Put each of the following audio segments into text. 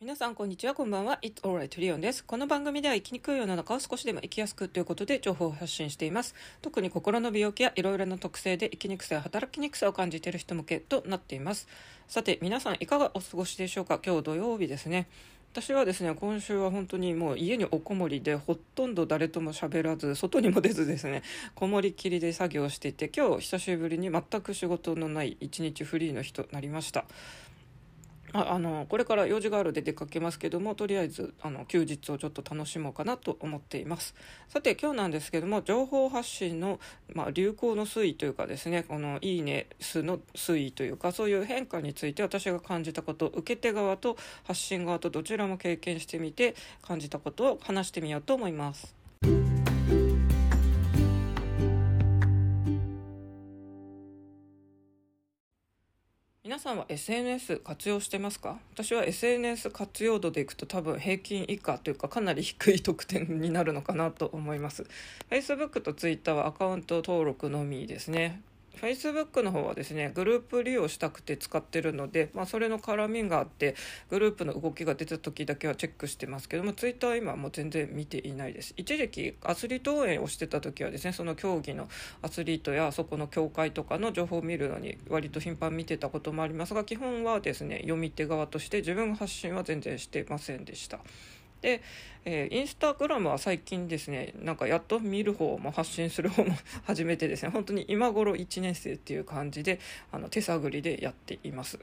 皆さんこんにちは。こんばんは。It's alright リオンです。この番組では生きにくい世の中を少しでも生きやすくということで情報を発信しています。特に心の病気やいろいろな特性で生きにくさや働きにくさを感じている人向けとなっています。さて皆さんいかがお過ごしでしょうか？今日土曜日ですね。私はですね今週は本当にもう家におこもりでほとんど誰とも喋らず外にも出ずですねこもりきりで作業していて今日久しぶりに全く仕事のない一日フリーの日となりました。ああのこれから用事があるで出かけますけどもとりあえずあの休日をちょっと楽しもうかなと思っています。さて今日なんですけども情報発信の、まあ、流行の推移というかですねこのいいね数の推移というかそういう変化について私が感じたこと受け手側と発信側とどちらも経験してみて感じたことを話してみようと思います。皆さんは SNS 活用してますか？私は SNS 活用度でいくと多分平均以下というかかなり低い得点になるのかなと思います。Facebook と Twitter はアカウント登録のみですね。Facebook の方はですねグループ利用したくて使ってるので、まあ、それの絡みがあってグループの動きが出た時だけはチェックしてますけども Twitter は今もう全然見ていないです一時期アスリート応援をしてた時はですねその競技のアスリートやそこの協会とかの情報を見るのに割と頻繁見てたこともありますが基本はですね読み手側として自分発信は全然してませんでした。で、えー、インスタグラムは最近ですねなんかやっと見る方も発信する方も 始めてですね。本当に今頃1年生っていう感じであの手探りでやっています。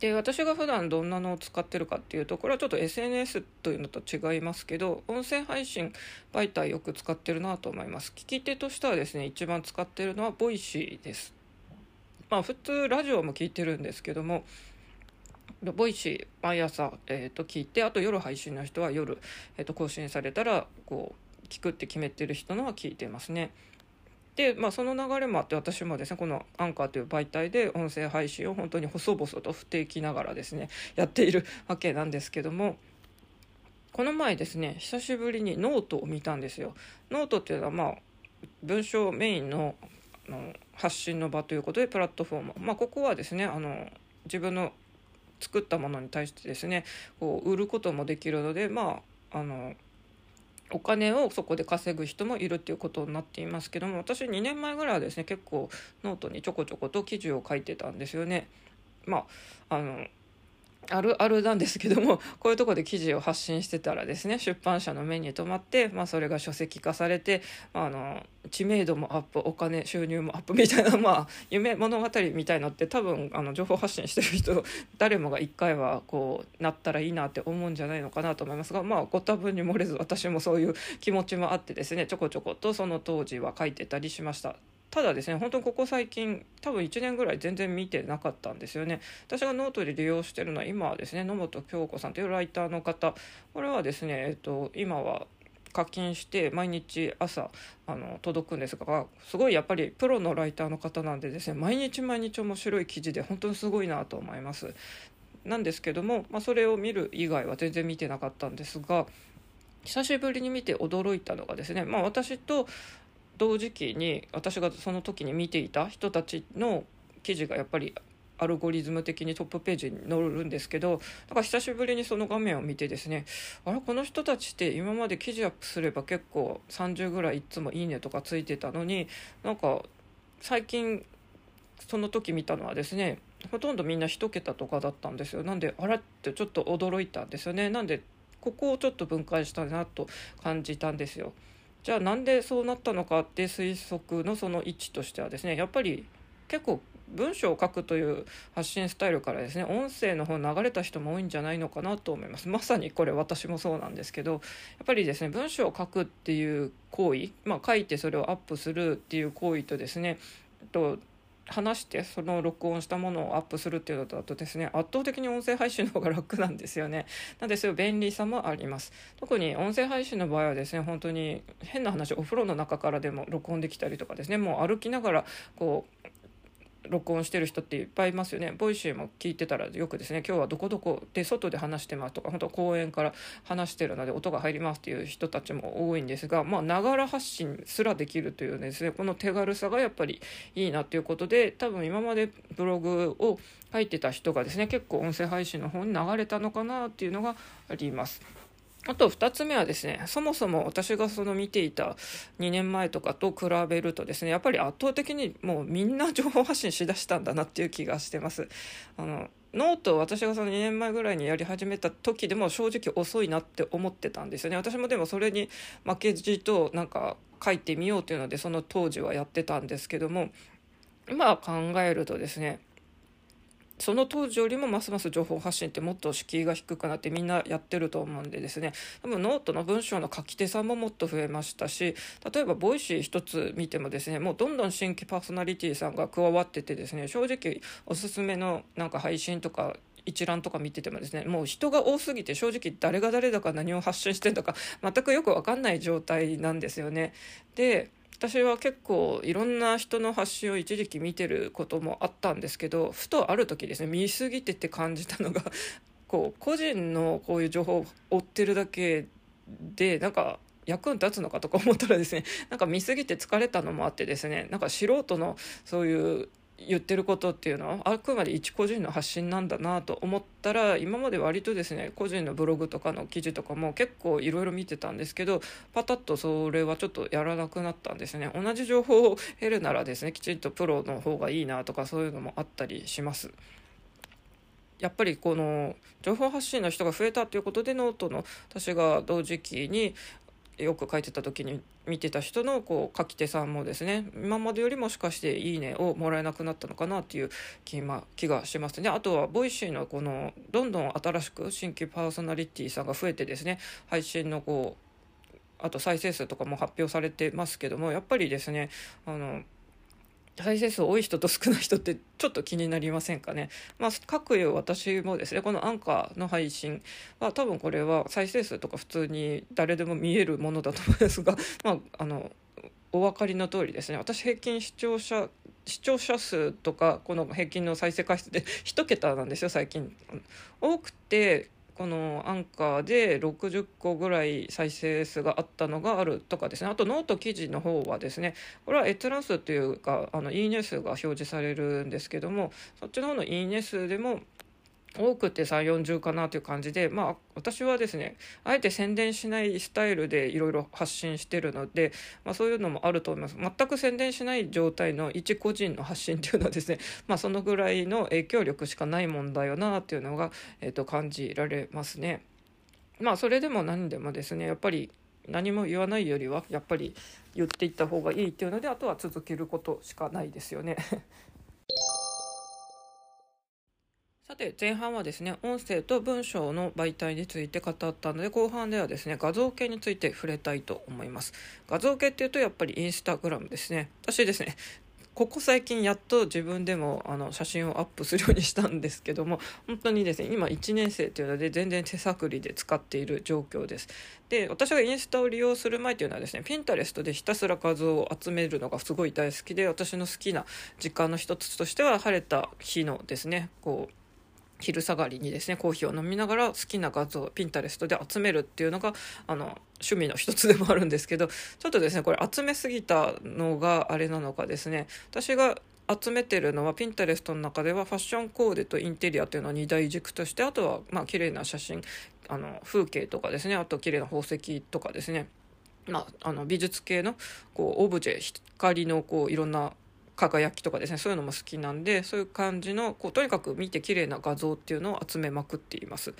で私が普段どんなのを使ってるかっていうとこれはちょっと SNS というのと違いますけど音声配信媒体よく使ってるなと思います。聞き手としてはですね一番使ってるのは Voicy です。まあ普通ラジオも聞いてるんですけども Voicy 毎朝、えー、と聞いてあと夜配信の人は夜、えー、と更新されたらこう聞くって決めてる人のは聞いてますね。で、まあ、その流れもあって私もですねこのアンカーという媒体で音声配信を本当に細々と不定期ながらですねやっているわけなんですけどもこの前ですね久しぶりにノートを見たんですよ。ノートっていうのはまあ文章メインのの発信の場ということでプラットフォーム、まあ、ここはですねあの自分の作ったものに対してですねこう売ることもできるのでまああのお金をそこで稼ぐ人もいるっていうことになっていますけども私2年前ぐらいはですね結構ノートにちょこちょこと記事を書いてたんですよね。まああのあるあるなんですけども こういうとこで記事を発信してたらですね出版社の目に留まって、まあ、それが書籍化されてあの知名度もアップお金収入もアップみたいな、まあ、夢物語みたいのって多分あの情報発信してる人 誰もが一回はこうなったらいいなって思うんじゃないのかなと思いますがまあご多分に漏れず私もそういう気持ちもあってですねちょこちょことその当時は書いてたりしました。ただですね本当にここ最近多分1年ぐらい全然見てなかったんですよね私がノートで利用してるのは今はですね野本京子さんというライターの方これはですね、えっと、今は課金して毎日朝あの届くんですがすごいやっぱりプロのライターの方なんでですね毎日毎日面白い記事で本当にすごいなと思います。なんですけども、まあ、それを見る以外は全然見てなかったんですが久しぶりに見て驚いたのがですね、まあ、私と同時期に私がその時に見ていた人たちの記事がやっぱりアルゴリズム的にトップページに載るんですけどだから久しぶりにその画面を見てですねあれこの人たちって今まで記事アップすれば結構30ぐらいいつも「いいね」とかついてたのになんか最近その時見たのはですねほとんどみんな1桁とかだったんですよなんであれってちょっと驚いたんですよねなんでここをちょっと分解したなと感じたんですよ。じゃあなんでそうなったのかって推測のその位置としてはですねやっぱり結構文章を書くという発信スタイルからですね音声の方流れた人も多いんじゃないのかなと思います。まさにこれ私もそうなんですけどやっぱりですね文章を書くっていう行為まあ書いてそれをアップするっていう行為とですねと話してその録音したものをアップするっていうのだとですね圧倒的に音声配信の方が楽なんですよね。なんでそういう便利さもあります。特に音声配信の場合はですね本当に変な話お風呂の中からでも録音できたりとかですねもう歩きながらこう録音してる人っていっぱいいますよね Voicy も聞いてたらよくですね今日はどこどこで外で話してますとか本当公園から話してるので音が入りますっていう人たちも多いんですがまあながら発信すらできるというですねこの手軽さがやっぱりいいなということで多分今までブログを書いてた人がですね結構音声配信の方に流れたのかなっていうのがあります。あと2つ目はですねそもそも私がその見ていた2年前とかと比べるとですねやっぱり圧倒的にもうみんな情報発信しだしたんだなっていう気がしてます。あのノートを私がその2年前ぐらいにやり始めた時でも正直遅いなって思ってたんですよね私もでもそれに負けじとなんか書いてみようというのでその当時はやってたんですけども今考えるとですねその当時よりもますます情報発信ってもっと敷居が低くなってみんなやってると思うんでですね多分ノートの文章の書き手さんももっと増えましたし例えば Voicy 一つ見てもですねもうどんどん新規パーソナリティさんが加わっててですね正直おすすめのなんか配信とか一覧とか見ててもですねもう人が多すぎて正直誰が誰だか何を発信してんだか全くよく分かんない状態なんですよね。で私は結構いろんな人の発信を一時期見てることもあったんですけどふとある時ですね見過ぎてって感じたのが こう個人のこういう情報を追ってるだけでなんか役に立つのかとか思ったらですねなんか見過ぎて疲れたのもあってですねなんか素人のそういう言ってることっていうのはあくまで一個人の発信なんだなと思ったら今まで割とですね個人のブログとかの記事とかも結構いろいろ見てたんですけどパタッとそれはちょっとやらなくなったんですね同じ情報を得るならですねきちんとプロの方がいいなとかそういうのもあったりします。やっぱりこの情報発信の人が増えたということでノートの私が同時期によく書いてた時に見てた人のこう書き手さんもですね今までよりもしかして「いいね」をもらえなくなったのかなっていう気,、ま、気がしますね。あとは Voicy のこのどんどん新しく新規パーソナリティさんが増えてですね配信のこうあと再生数とかも発表されてますけどもやっぱりですねあの再生数多い人と少ない人ってちょっと気になりませんかね？まあ、かくいう私もですね、このアンカーの配信は多分これは再生数とか普通に誰でも見えるものだと思いますが、まあ、あの、お分かりの通りですね、私平均視聴者視聴者数とかこの平均の再生回数で1桁なんですよ最近多くてこのアンカーで60個ぐらい再生数があったのがあるとかですね。あとノート記事の方はですねこれは閲覧数というかあのいいね数が表示されるんですけどもそっちの方のいいね数でも多くて3 4 0かなという感じでまあ私はですねあえて宣伝しないスタイルでいろいろ発信してるので、まあ、そういうのもあると思います全く宣伝しない状態の一個人の発信っていうのはですね、まあ、そのぐらいの影響力しかないもんだよなっていうのが、えー、と感じられますね。まあそれでも何でもですねやっぱり何も言わないよりはやっぱり言っていった方がいいっていうのであとは続けることしかないですよね。さて前半はですね音声と文章の媒体について語ったので後半ではですね画像系について触れたいと思います。画像系っていうとやっぱりインスタグラムですね。私ですねここ最近やっと自分でもあの写真をアップするようにしたんですけども本当にですね今1年生というので全然手探りで使っている状況です。で私がインスタを利用する前というのはですねピンタレストでひたすら画像を集めるのがすごい大好きで私の好きな時間の一つとしては晴れた日のですねこう昼下がりにですねコーヒーを飲みながら好きな画像ピンタレストで集めるっていうのがあの趣味の一つでもあるんですけどちょっとですねこれ集めすぎたのがあれなのかですね私が集めてるのはピンタレストの中ではファッションコーデとインテリアというのは2大軸としてあとはまあ綺麗な写真あの風景とかですねあと綺麗な宝石とかですねまあ、あの美術系のこうオブジェ光のこういろんな輝きとかですねそういうのも好きなんでそういう感じのこうとにかく見て綺麗な画像っていうのを集めまくっています。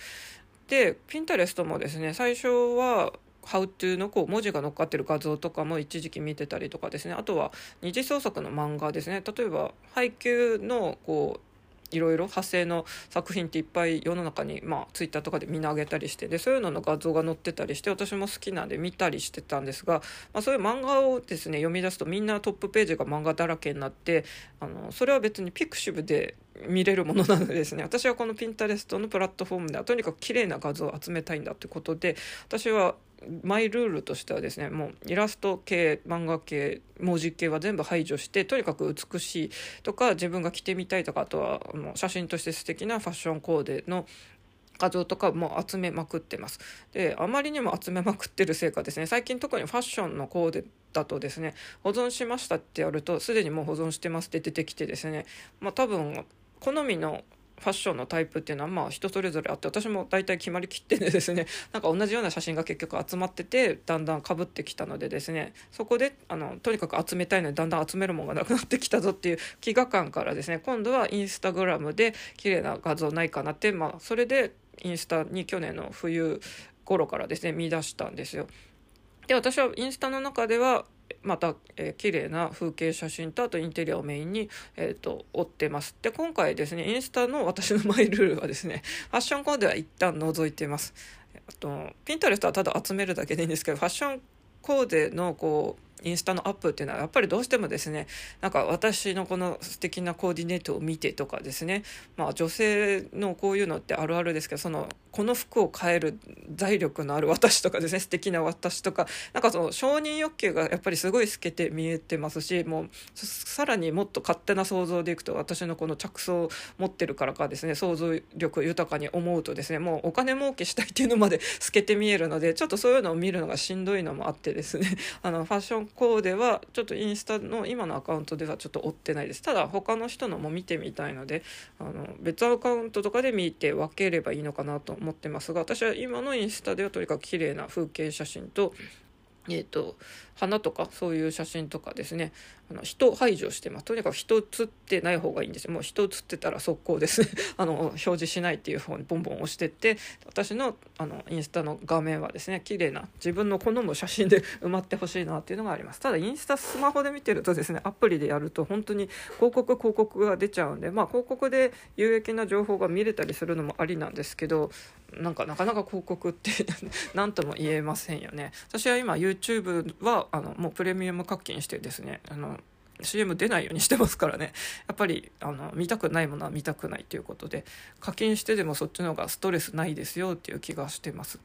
でピンタレストもですね最初は「How to」のこう文字が乗っかってる画像とかも一時期見てたりとかですねあとは二次創作の漫画ですね例えば配給のこういろいろ派生の作品っていっぱい世の中に、まあ、ツイッターとかでみんな上げたりしてでそういうのの画像が載ってたりして私も好きなんで見たりしてたんですが、まあ、そういう漫画をですね読み出すとみんなトップページが漫画だらけになってあのそれは別にピクシブで見れるものなのでですね私はこのピンタレストのプラットフォームではとにかく綺麗な画像を集めたいんだということで私はマイルールとしてはですねもうイラスト系漫画系文字系は全部排除してとにかく美しいとか自分が着てみたいとかあとはもう写真として素敵なファッションコーデの画像とかも集めまくってます。であまりにも集めまくってるせいかですね最近特にファッションのコーデだとですね保存しましたってやるとすでにもう保存してますって出てきてですねまあ多分好みのファッションのタイプっていうのはまあ人それぞれあって私も大体決まりきってですね なんか同じような写真が結局集まっててだんだんかぶってきたのでですねそこであのとにかく集めたいのでだんだん集めるものがなくなってきたぞっていう飢餓感からですね今度はインスタグラムで綺麗な画像ないかなってまあそれでインスタに去年の冬頃からですね見出したんですよ。で私はインスタの中ではまた、えー、綺麗な風景写真とあとインテリアをメインに、えーと、追ってます。で今回ですねインスタの私のマイルールはですね ファッションコーデは一旦除いてます。あとピンタレストはただ集めるだけでいいんですけどファッションコーデのこうインスタのアップっていうのはやっぱりどうしてもですねなんか私のこの素敵なコーディネートを見てとかですねまあ女性のこういうのってあるあるですけどそのこの服を変える財力のある私とかですね 素敵な私とかなんかその承認欲求がやっぱりすごい透けて見えてますしもうさらにもっと勝手な想像でいくと私のこの着想を持ってるからかですね想像力豊かに思うとですねもうお金儲けしたいっていうのまで 透けて見えるのでちょっとそういうのを見るのがしんどいのもあってですね あのファッションコーデはちょっとインスタの今のアカウントではちょっと追ってないです。ただ他の人のも見てみたいのであの別アカウントとかで見て分ければいいのかなと思ってますが私は今のインスタではとにかく綺麗な風景写真とえーと、花とかそういう写真とかですね。あの人排除してます。とにかく人写ってない方がいいんですよ。もう人写ってたら速攻です。あの表示しないっていう方にボンボン押してって私のあのインスタの画面はですね綺麗な自分の好む写真で 埋まってほしいなっていうのがあります。ただインスタスマホで見てるとですねアプリでやると本当に広告広告が出ちゃうんでまあ広告で有益な情報が見れたりするのもありなんですけどなんかなかなか広告って 何とも言えませんよね。私は今 YouTube はあのもうプレミアム課金してですねあの CM 出ないようにしてますからね やっぱりあの見たくないものは見たくないということで課金してでもそっちの方がストレスないですよっていう気がしてます。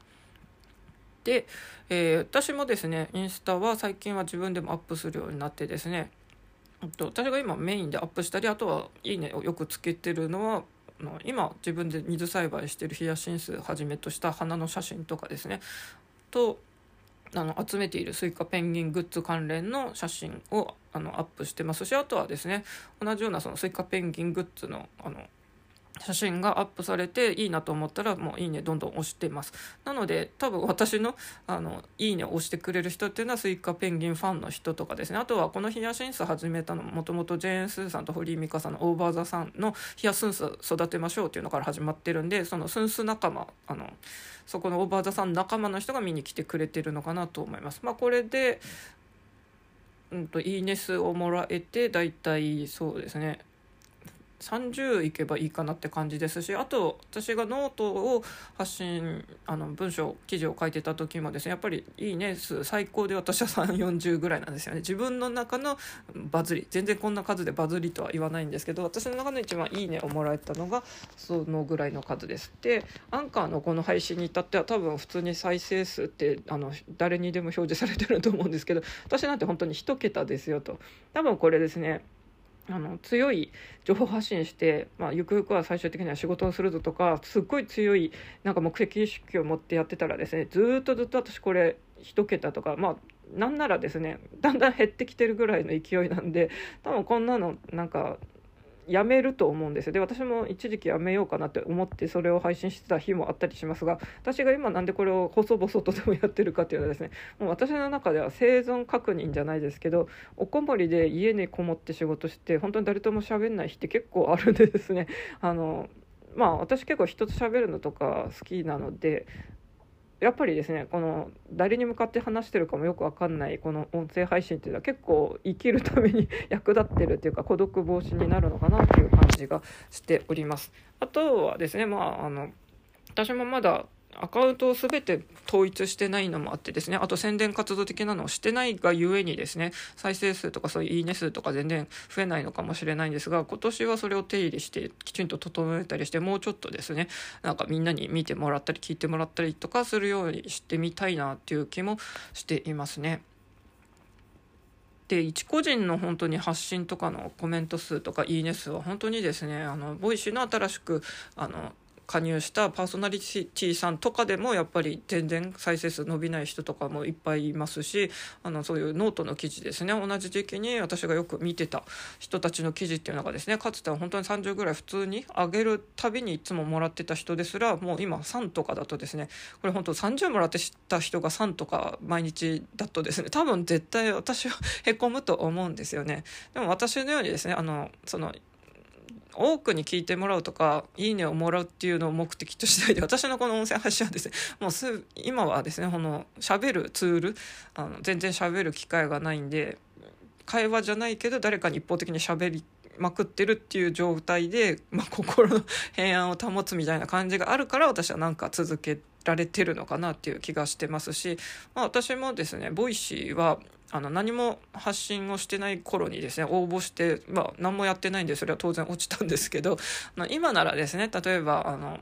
で、えー、私もですねインスタは最近は自分でもアップするようになってですね私が今メインでアップしたりあとは「いいね」をよくつけてるのは今自分で水栽培してるヒヤシンスはじめとした花の写真とかですねとあの集めている Suica ペンギングッズ関連の写真をあのアップしてますしあとはですね同じようなその Suica ペンギングッズのあの写真がアップされていいなと思ったらもういいねどんどん押してます。なので多分私のあのいいねを押してくれる人っていうのは Suica ペンギンファンの人とかですね。あとはこのヒヤシンス始めたのもともとジェーン・スーさんと堀井美香さんの OVER THE SUN のヒヤシンス育てましょうっていうのから始まってるんでそのスンス仲間あのそこの OVER THE SUN 仲間の人が見に来てくれてるのかなと思います。まあこれでうんといいね数をもらえて大体そうですね。30いけばいいかなって感じですしあと私がノートを発信あの文章記事を書いてた時もですねやっぱりいいね数最高で私は340 ぐらいなんですよね。自分の中のバズり全然こんな数でバズりとは言わないんですけど私の中の一番いいねをもらえたのがそのぐらいの数ですでアンカーのこの配信に至っては多分普通に再生数ってあの誰にでも表示されてると思うんですけど私なんて本当に1桁ですよと。多分これですねあの強い情報発信して、まあ、ゆくゆくは最終的には仕事をするぞとかすっごい強いなんか目的意識を持ってやってたらですねずっとずっと私これ1桁とかまあなんならですねだんだん減ってきてるぐらいの勢いなんで多分こんなのなんかやめると思うんですよ。で私も一時期やめようかなって思ってそれを配信してた日もあったりしますが私が今なんでこれを細々とでもやってるかっていうのはですねもう私の中では生存確認じゃないですけどおこもりで家にこもって仕事して本当に誰とも喋んない日って結構あるんでですね。あのまあ私結構人と喋るのとか好きなのでやっぱりですねこの誰に向かって話してるかもよく分かんないこの音声配信っていうのは結構生きるために 役立ってるっていうか孤独防止になるのかなっていう感じがしております。あとはですねまああの私もまだアカウントを全て統一してないのもあってですねあと宣伝活動的なのをしてないがゆえにですね再生数とかそういういいね数とか全然増えないのかもしれないんですが今年はそれを手入れしてきちんと整えたりしてもうちょっとですねなんかみんなに見てもらったり聞いてもらったりとかするようにしてみたいなっていう気もしていますね。で一個人の本当に発信とかのコメント数とかいいね数は本当にですねあの Voicy の新しくあの加入したパーソナリティさんとかでもやっぱり全然再生数伸びない人とかもいっぱいいますしあのそういうノートの記事ですね同じ時期に私がよく見てた人たちの記事っていうのがですねかつては本当に30ぐらい普通に上げるたびにいつももらってた人ですらもう今3とかだとですねこれ本当30もらってた人が3とか毎日だとですね多分絶対私はへこむと思うんですよね。でも私のようにですねあのその多くに聞いてもらうとかいいねをもらうっていうのを目的としないで 私のこの音声発信はですねもうす今はですねこの喋るツールあの全然喋る機会がないんで会話じゃないけど誰かに一方的に喋りまくってるっていう状態で、まあ、心の平安を保つみたいな感じがあるから私はなんか続けられてるのかなっていう気がしてますし、まあ、私もですね Voicy はあの何も発信をしてない頃にですね応募して、まあ、何もやってないんでそれは当然落ちたんですけど 今ならですね例えばあの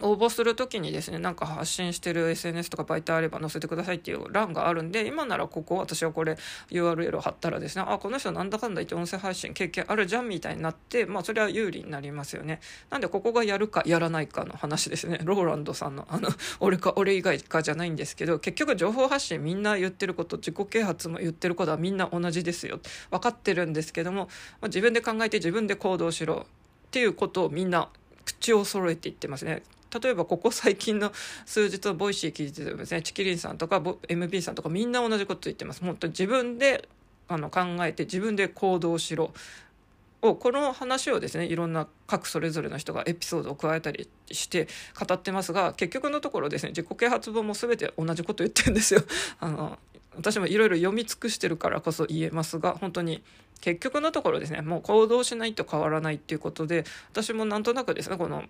応募する時にですねなんか発信してる SNS とか媒体あれば載せてくださいっていう欄があるんで今ならここ私はこれ URL を貼ったらですねあこの人なんだかんだ言って音声配信経験あるじゃんみたいになってまあそれは有利になりますよね。なんでここがやるかやらないかの話ですね。ローランドさんのあの俺か俺以外かじゃないんですけど結局情報発信みんな言ってること自己啓発も言ってることはみんな同じですよ。分かってるんですけども、まあ、自分で考えて自分で行動しろっていうことをみんな口を揃えて言ってますね。例えばここ最近の数日の Voicy 聞いててもですねちきりんさんとか MB さんとかみんな同じこと言ってます本当自分であの考えて自分で行動しろをこの話をですねいろんな各それぞれの人がエピソードを加えたりして語ってますが結局のところですね自己啓発本も全て同じこと言ってるんですよ。あの私もいろいろ読み尽くしてるからこそ言えますが本当に結局のところですねもう行動しないと変わらないっていうことで私もなんとなくですねこの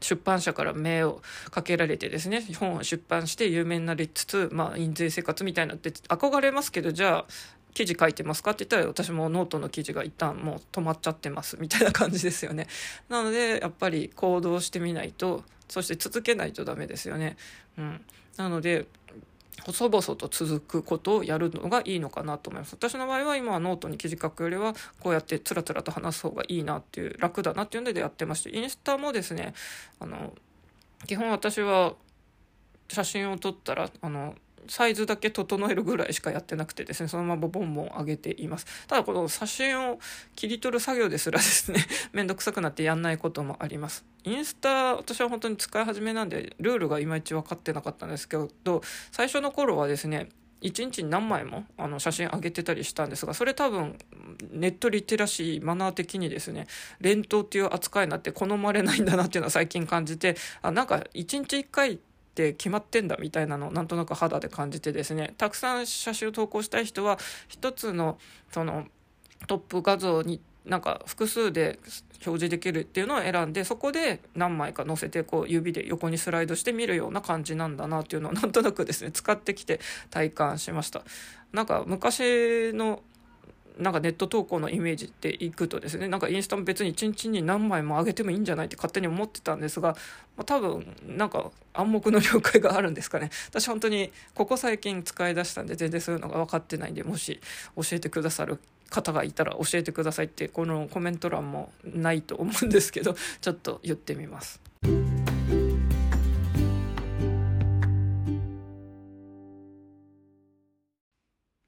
出版社から目をかけられてですね本を出版して有名になりつつ、まあ、印税生活みたいになって憧れますけどじゃあ記事書いてますかって言ったら私もノートの記事が一旦もう止まっちゃってますみたいな感じですよね。なのでやっぱり行動してみないとそして続けないとダメですよね。うん、なので細々と続くことをやるのがいいのかなと思います。私の場合は今はノートに記事書くよりはこうやってつらつらと話す方がいいなっていう楽だなっていうのでやってましてインスタもですねあの基本私は写真を撮ったらあのサイズだけ整えるぐらいしかやってなくてですね、そのままボンボン上げています。ただこの写真を切り取る作業ですらですね、めんどくさくなってやんないこともあります。インスタ、私は本当に使い始めなんで、ルールがいまいち分かってなかったんですけど、最初の頃はですね、1日に何枚もあの写真上げてたりしたんですがそれ多分ネットリテラシーマナー的にですね連投っていう扱いになって好まれないんだなっていうのは最近感じてあなんか1日1回って決まってんだみたいなのをなんとなく肌で感じてですね。たくさん写真を投稿したい人は一つのそのトップ画像になんか複数で表示できるっていうのを選んでそこで何枚か載せてこう指で横にスライドして見るような感じなんだなっていうのをなんとなくですね使ってきて体感しました。なんか昔のなんかネット投稿のイメージっていくとですねなんかインスタも別に1日に何枚も上げてもいいんじゃないって勝手に思ってたんですが、まあ、多分なんか暗黙の了解があるんですかね私本当にここ最近使い出したんで全然そういうのが分かってないんでもし教えてくださる方がいたら教えてくださいってこのコメント欄もないと思うんですけどちょっと言ってみます。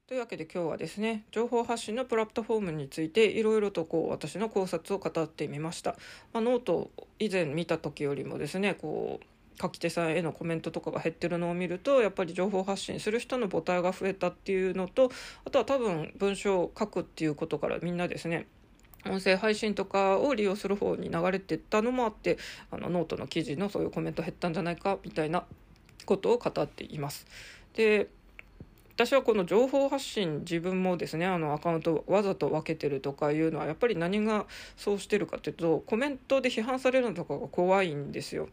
というわけで今日はですね情報発信のプラットフォームについていろいろとこう私の考察を語ってみました、まあ、ノート以前見た時よりもですねこう書き手さんへのコメントとかが減ってるのを見るとやっぱり情報発信する人の母体が増えたっていうのとあとは多分文章を書くっていうことからみんなですね音声配信とかを利用する方に流れてったのもあってあのノートの記事のそういうコメント減ったんじゃないかみたいなことを語っています。で私はこの情報発信自分もですねあのアカウントわざと分けてるとかいうのはやっぱり何がそうしてるかっていうとコメントで批判されるのとかが怖いんですよ。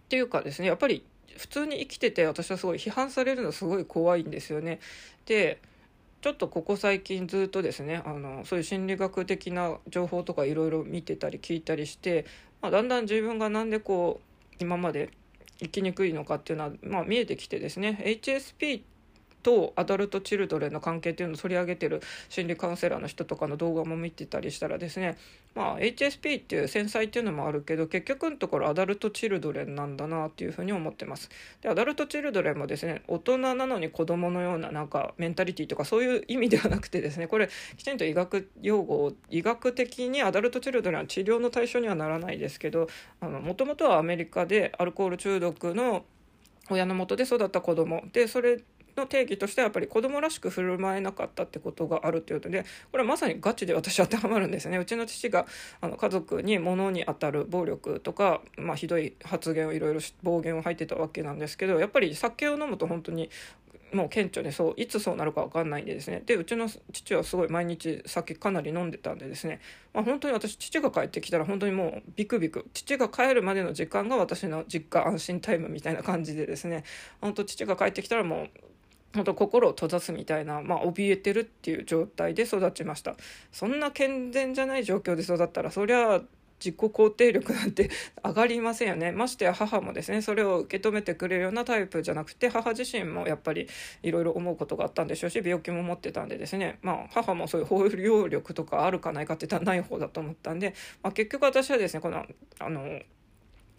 っていうかですねやっぱり普通に生きてて私はすごい批判されるのすごい怖いんですよね。でちょっとここ最近ずっとですねあのそういう心理学的な情報とかいろいろ見てたり聞いたりして、まあ、だんだん自分がなんでこう今まで生きにくいのかっていうのは、まあ、見えてきてですね HSP とアダルト・チルドレンの関係っていうのを取り上げてる心理カウンセラーの人とかの動画も見てたりしたらですねまあ HSP っていう繊細っていうのもあるけど結局のところアダルト・チルドレンなんだなっていうふうに思ってます。でアダルト・チルドレンもですね大人なのに子供のようななんかメンタリティとかそういう意味ではなくてですねこれきちんと医学用語を医学的にアダルト・チルドレンは治療の対象にはならないですけどもともとはアメリカでアルコール中毒の親のもとで育った子供。でそれの定義としてはやっぱり子供らしく振る舞えなかったってことがあるということでこれはまさにガチで私当てはまるんですね。うちの父があの家族に物に当たる暴力とか、まあ、ひどい発言をいろいろ暴言を吐いてたわけなんですけどやっぱり酒を飲むと本当にもう顕著にそういつそうなるか分かんないんでですね。でうちの父はすごい毎日酒かなり飲んでたんでですね、まあ、本当に私父が帰ってきたら本当にもうビクビク父が帰るまでの時間が私の実家安心タイムみたいな感じでですね。本当父が帰ってきたらもう本当心を閉ざすみたいな、まあ、怯えてるっていう状態で育ちました。そんな健全じゃない状況で育ったらそりゃ自己肯定力なんて 上がりませんよね。ましてや母もですねそれを受け止めてくれるようなタイプじゃなくて母自身もやっぱりいろいろ思うことがあったんでしょうし病気も持ってたんでですね。まあ母もそういう包容力とかあるかないかって言ったらない方だと思ったんで、まあ、結局私はですねこのあの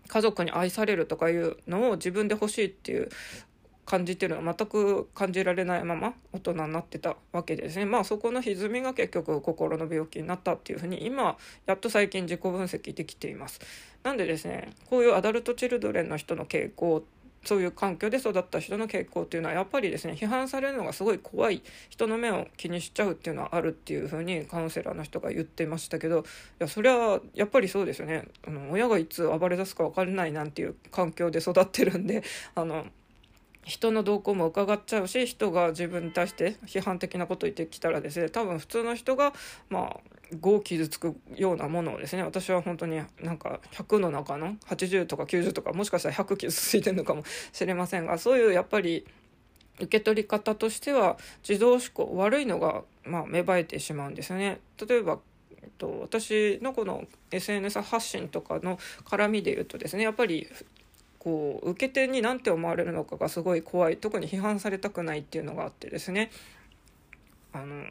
家族に愛されるとかいうのを自分で欲しいっていう感じてるのは全く感じられないまま大人になってたわけです。ねまあそこの歪みが結局心の病気になったっていうふうに今やっと最近自己分析できています。なんでですねこういうアダルト・チルドレンの人の傾向そういう環境で育った人の傾向っていうのはやっぱりですね批判されるのがすごい怖い人の目を気にしちゃうっていうのはあるっていうふうにカウンセラーの人が言ってましたけどいやそれはやっぱりそうですよね。あの親がいつ暴れ出すか分からないなんていう環境で育ってるんであの人の動向も伺っちゃうし人が自分に対して批判的なことを言ってきたらですね多分普通の人がまあ5傷つくようなものをですね私は本当になんか100の中の80とか90とかもしかしたら100傷ついてるのかもしれませんがそういうやっぱり受け取り方としては自動思考悪いのがまあ芽生えてしまうんですよね。例えばと私のこの SNS 発信とかの絡みで言うとですねやっぱりこう受け手に何て思われるのかがすごい怖い。特に批判されたくないっていうのがあってですね。あの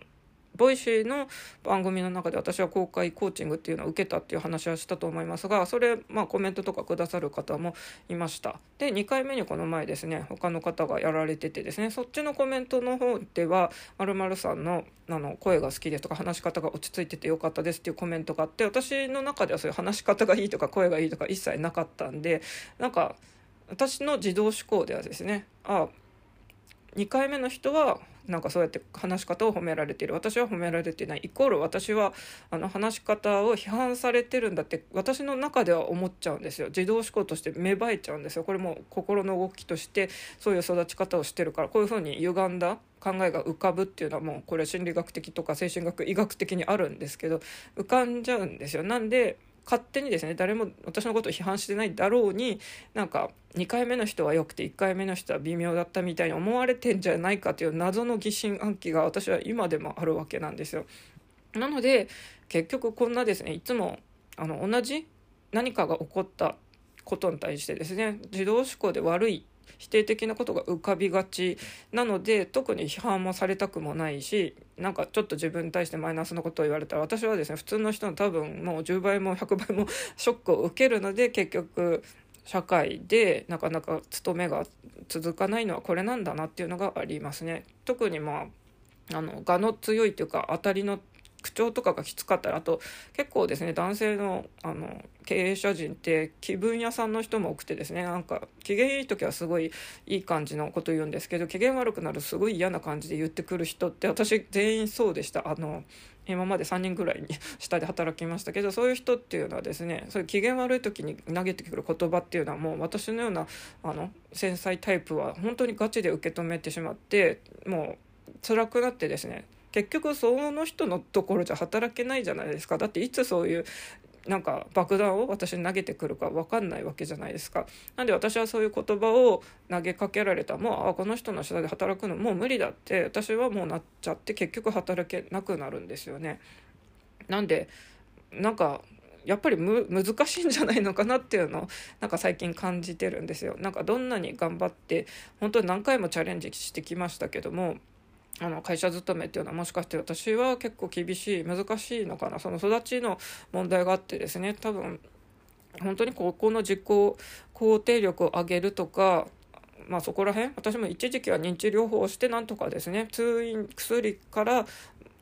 Voicy の番組の中で私は公開コーチングっていうのを受けたっていう話はしたと思いますがそれまあコメントとかくださる方もいました。で2回目にこの前ですね他の方がやられててですねそっちのコメントの方ではまるさんのあの声が好きですとか話し方が落ち着いててよかったですっていうコメントがあって私の中ではそういう話し方がいいとか声がいいとか一切なかったんでなんか私の自動思考ではですねあ2回目の人はなんかそうやって話し方を褒められている。私は褒められてない。イコール私はあの話し方を批判されてるんだって私の中では思っちゃうんですよ。自動思考として芽生えちゃうんですよ。これも心の動きとしてそういう育ち方をしてるから。こういうふうに歪んだ考えが浮かぶっていうのはもうこれ心理学的とか精神学医学的にあるんですけど浮かんじゃうんですよ。なんで勝手にですね誰も私のことを批判してないだろうになんか2回目の人は良くて1回目の人は微妙だったみたいに思われてんじゃないかという謎の疑心暗鬼が私は今でもあるわけなんですよ。なので結局こんなですねいつもあの同じ何かが起こったことに対してですね自動思考で悪い否定的なことが浮かびがちなので特に批判もされたくもないしなんかちょっと自分に対してマイナスなことを言われたら私はですね普通の人の多分もう10倍も100倍も ショックを受けるので結局社会でなかなか勤めが続かないのはこれなんだなっていうのがありますね。特にまああの我の強いというか当たりの口調とかがきつかったらあと結構ですね男性のあの経営者陣って気分屋さんの人も多くてですねなんか機嫌いい時はすごいいい感じのこと言うんですけど機嫌悪くなるすごい嫌な感じで言ってくる人って私全員そうでした。あの今まで3人ぐらいに下で働きましたけどそういう人っていうのはですねそういう機嫌悪い時に投げてくる言葉っていうのはもう私のようなあの繊細タイプは本当にガチで受け止めてしまってもう辛くなってですね結局その人のところじゃ働けないじゃないですかだっていつそういうなんか爆弾を私に投げてくるか分かんないわけじゃないですか。なんで私はそういう言葉を投げかけられたもうあこの人の下で働くのもう無理だって私はもうなっちゃって結局働けなくなるんですよね。なんでなんかやっぱり難しいんじゃないのかなっていうのをなんか最近感じてるんですよ。なんかどんなに頑張って本当に何回もチャレンジしてきましたけどもあの会社勤めっていうのはもしかして私は結構厳しい難しいのかなその育ちの問題があってですね多分本当に高校の実行肯定力を上げるとかまあそこら辺私も一時期は認知療法をしてなんとかですね通院薬から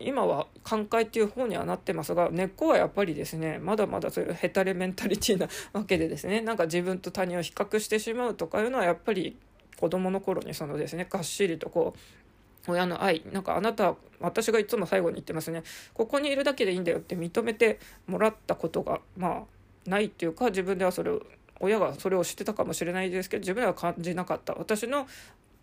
今は寛解っていう方にはなってますが根っこはやっぱりですねまだまだそういうヘタレメンタリティなわけでですねなんか自分と他人を比較してしまうとかいうのはやっぱり子供の頃にそのですねがっしりとこう親の愛なんかあなた私がいつも最後に言ってますね。ここにいるだけでいいんだよって認めてもらったことがまあないっていうか自分ではそれを親がそれを知ってたかもしれないですけど自分では感じなかった。私の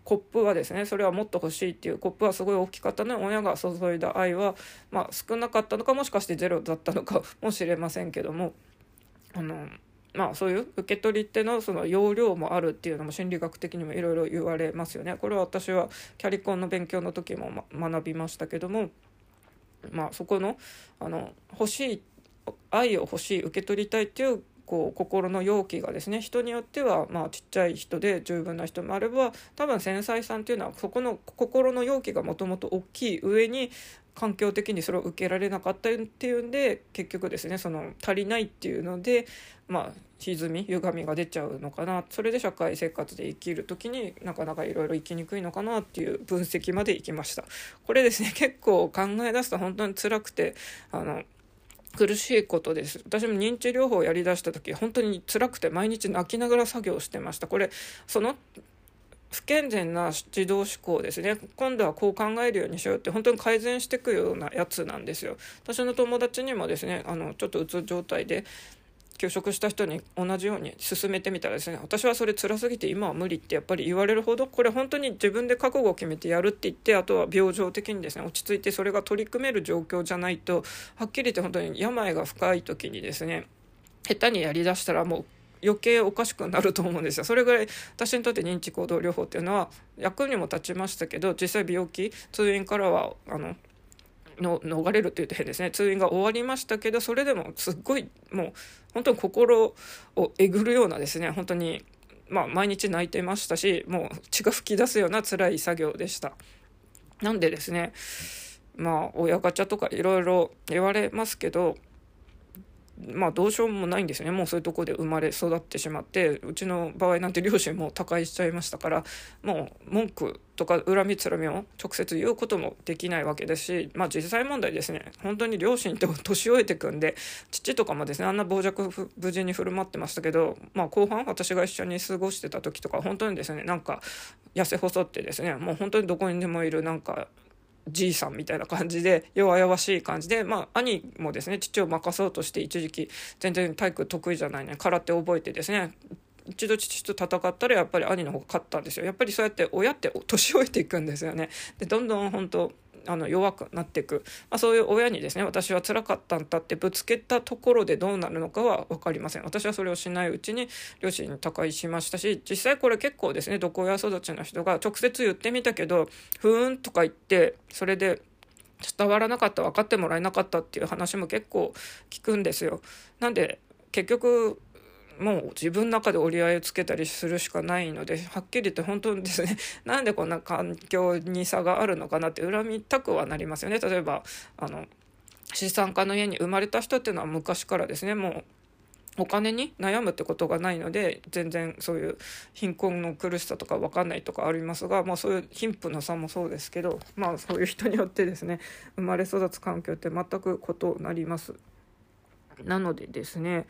コップはですねそれはもっと欲しいっていうコップはすごい大きかったの。で親が注いだ愛は、まあ、少なかったのかもしかしてゼロだったのかもしれませんけどもあのまあそういう受け取り手のその容量もあるっていうのも心理学的にもいろいろ言われますよね。これは私はキャリコンの勉強の時も学びましたけどもまあそこのあの欲しい愛を欲しい受け取りたいっていうこう心の容器がですね人によってはまあちっちゃい人で十分な人もあれば多分繊細さんっていうのはそこの心の容器がもともと大きい上に環境的にそれを受けられなかったっていうんで結局ですねその足りないっていうのでまあ歪み歪みが出ちゃうのかな。それで社会生活で生きる時になかなかいろいろ生きにくいのかなっていう分析までいきました。これですね結構考え出すと本当に辛くてあの苦しいことです。私も認知療法をやりだした時本当に辛くて毎日泣きながら作業してました。これその不健全な自動思考ですね。今度はこう考えるようにしようって本当に改善していくようなやつなんですよ。私の友達にもですねあのちょっとうつ状態で休職した人に同じように進めてみたらですね私はそれ辛すぎて今は無理ってやっぱり言われるほどこれ本当に自分で覚悟を決めてやるって言ってあとは病状的にですね落ち着いてそれが取り組める状況じゃないとはっきり言って本当に病が深い時にですね下手にやりだしたらもう余計おかしくなると思うんですよ。それぐらい私にとって認知行動療法っていうのは役にも立ちましたけど実際病気通院からはあのの逃れるって言うと変ですね。通院が終わりましたけどそれでもすっごいもう本当に心をえぐるようなですね。本当にまあ毎日泣いてましたしもう血が噴き出すような辛い作業でした。なんでですねまあ親ガチャとかいろいろ言われますけどまあどうしようもないんですよね。もうそういうとこで生まれ育ってしまってうちの場合なんて両親も他界しちゃいましたからもう文句とか恨みつらみを直接言うこともできないわけですしまあ実際問題ですね。本当に両親って年老いてくんで父とかもですねあんな傍若無人に振る舞ってましたけどまあ後半私が一緒に過ごしてた時とか本当にですねなんか痩せ細ってですねもう本当にどこにでもいるなんかじいさんみたいな感じで弱々しい感じで、まあ、兄もですね父を任そうとして一時期全然体育得意じゃないね空手覚えてですね一度父と戦ったらやっぱり兄の方が勝ったんですよ。やっぱりそうやって親って年老いていくんですよね。でどんどん本当あの弱くなっていく、まあ、そういう親にですね私は辛かったんだってぶつけたところでどうなるのかは分かりません私はそれをしないうちに両親に他界しましたし実際これ結構ですね毒親育ちの人が直接言ってみたけどふーんとか言ってそれで伝わらなかった分かってもらえなかったっていう話も結構聞くんですよ。なんで結局もう自分の中で折り合いをつけたりするしかないのではっきり言って本当にですね なんでこんな環境に差があるのかなって恨みたくはなりますよね例えばあの資産家の家に生まれた人っていうのは昔からですねもうお金に悩むってことがないので全然そういう貧困の苦しさとか分かんないとかありますが、まあ、そういう貧富の差もそうですけど、まあ、そういう人によってですね生まれ育つ環境って全く異なります。なのでですね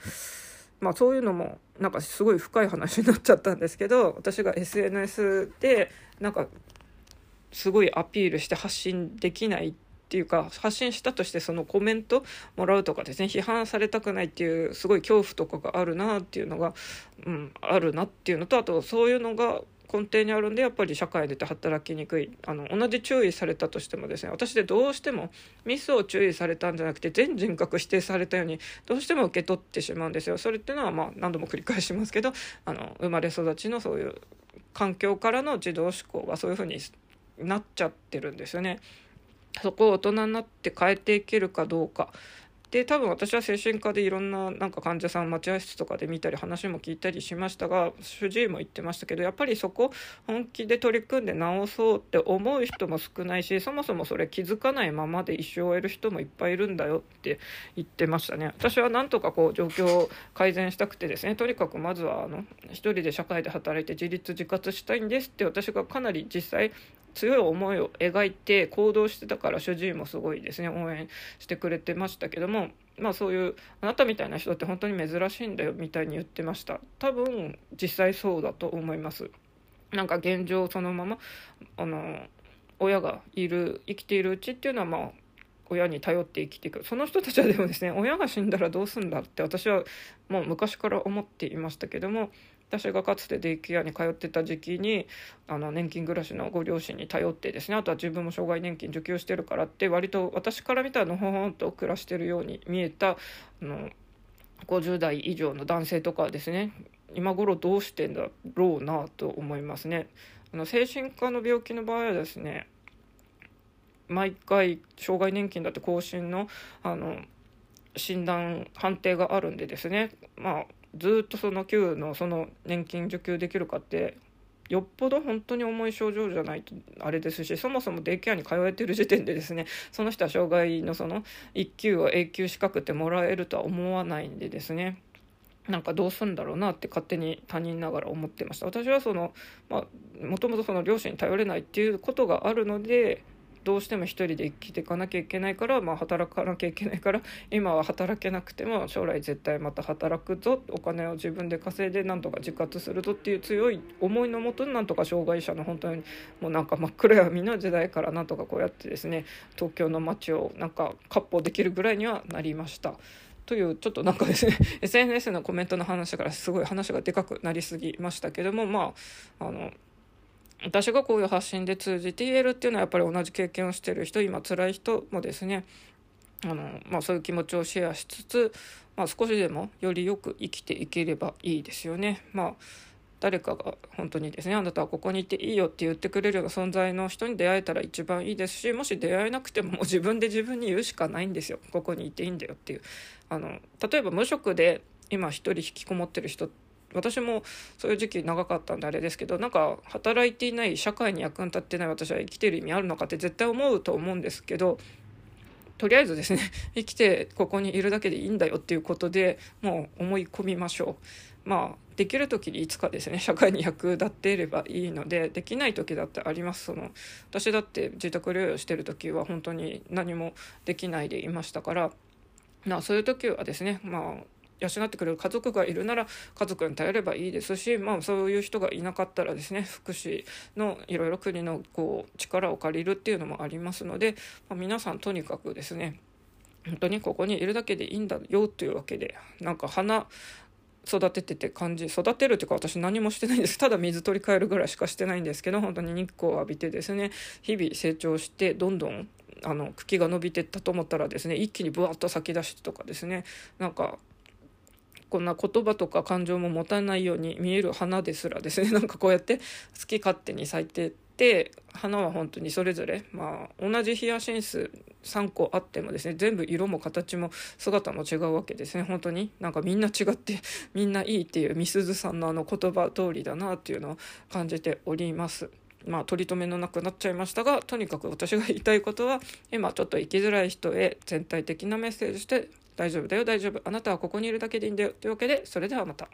まあ、そういうのもなんかすごい深い話になっちゃったんですけど私が SNS でなんかすごいアピールして発信できないっていうか発信したとしてそのコメントもらうとかですね批判されたくないっていうすごい恐怖とかがあるなっていうのが、うん、あるなっていうのとあとそういうのが根底にあるんでやっぱり社会でて働きにくいあの同じ注意されたとしてもですね私でどうしてもミスを注意されたんじゃなくて全人格否定されたようにどうしても受け取ってしまうんですよ。それっていうのはまあ何度も繰り返しますけどあの生まれ育ちのそういう環境からの自動思考がそういうふうになっちゃってるんですよね。そこを大人になって変えていけるかどうかで多分私は精神科でいろんななんか患者さん待合室とかで見たり話も聞いたりしましたが主治医も言ってましたけどやっぱりそこ本気で取り組んで治そうって思う人も少ないしそもそもそれ気づかないままで一生を終える人もいっぱいいるんだよって言ってましたね。私はなんとかこう状況を改善したくてですね。とにかくまずはあの一人で社会で働いて自立自活したいんですって私がかなり実際強い思いを描いて行動してたから主治医もすごいですね。応援してくれてましたけども。まあそういうあなたみたいな人って本当に珍しいんだよみたいに言ってました。多分実際そうだと思います。なんか現状そのままあの親がいる生きているうちっていうのはまあ親に頼って生きていく。その人たちはでもですね親が死んだらどうすんだって私はもう昔から思っていましたけども。私がかつてデイケアに通ってた時期にあの年金暮らしのご両親に頼ってですねあとは自分も障害年金受給してるからって割と私から見たらのほほんと暮らしてるように見えたあの50代以上の男性とかですね今頃どうしてんだろうなと思いますね。あの精神科の病気の場合はですね毎回障害年金だって更新のあの診断判定があるんでですねまあずっとその旧のその年金受給できるかってよっぽど本当に重い症状じゃないとあれですしそもそもデイケアに通えてる時点でですね その人は障害のその1級を永久資格ってもらえるとは思わないんでですね。なんかどうすんだろうなって勝手に他人ながら思ってました。私はそのまあもともとその両親に頼れないっていうことがあるのでどうしても一人で生きていかなきゃいけないから、まあ、働かなきゃいけないから今は働けなくても将来絶対また働くぞお金を自分で稼いでなんとか自活するぞっていう強い思いのもとになんとか障害者の本当にもうなんか真っ暗闇の時代からなんとかこうやってですね東京の街をなんか割烹できるぐらいにはなりました。というちょっとなんかですね SNS のコメントの話からすごい話がでかくなりすぎましたけどもまああの私がこういう発信で通じて言えるっていうのはやっぱり同じ経験をしてる人今辛い人もですねあの、まあ、そういう気持ちをシェアしつつ、まあ、少しでもよりよく生きていければいいですよね。まあ誰かが本当にですねあなたはここにいていいよって言ってくれるような存在の人に出会えたら一番いいですしもし出会えなくてももう自分で自分に言うしかないんですよここにいていいんだよっていうあの例えば無職で今一人引きこもってる人私もそういう時期長かったんであれですけどなんか働いていない社会に役に立ってない私は生きてる意味あるのかって絶対思うと思うんですけどとりあえずですね 生きてここにいるだけでいいんだよっていうことでもう思い込みましょう。まあできる時にいつかですね社会に役立っていればいいのでできない時だってあります。その私だって自宅療養してる時は本当に何もできないでいましたから。まあそういう時はですねまあ養ってくれる家族がいるなら家族に頼ればいいですし、まあ、そういう人がいなかったらですね福祉のいろいろ国のこう力を借りるっていうのもありますので、まあ、皆さんとにかくですね本当にここにいるだけでいいんだよというわけでなんか花育ててて感じ育てるっていうか私何もしてないんです。ただ水取り替えるぐらいしかしてないんですけど本当に日光を浴びてですね日々成長してどんどんあの茎が伸びてったと思ったらですね一気にブワッと咲き出してとかですねなんかこんな言葉とか感情も持たないように見える花ですらですね。なんかこうやって好き勝手に咲いてって花は本当にそれぞれ、まあ、同じヒヤシンス3個あってもですね全部色も形も姿も違うわけですね。本当に。なんかみんな違って みんないいっていうみすずさんのあの言葉通りだなっていうのを感じております。まあ、取り留めのなくなっちゃいましたがとにかく私が言いたいことは今ちょっと生きづらい人へ全体的なメッセージして大丈夫だよ大丈夫あなたはここにいるだけでいいんだよというわけでそれではまた。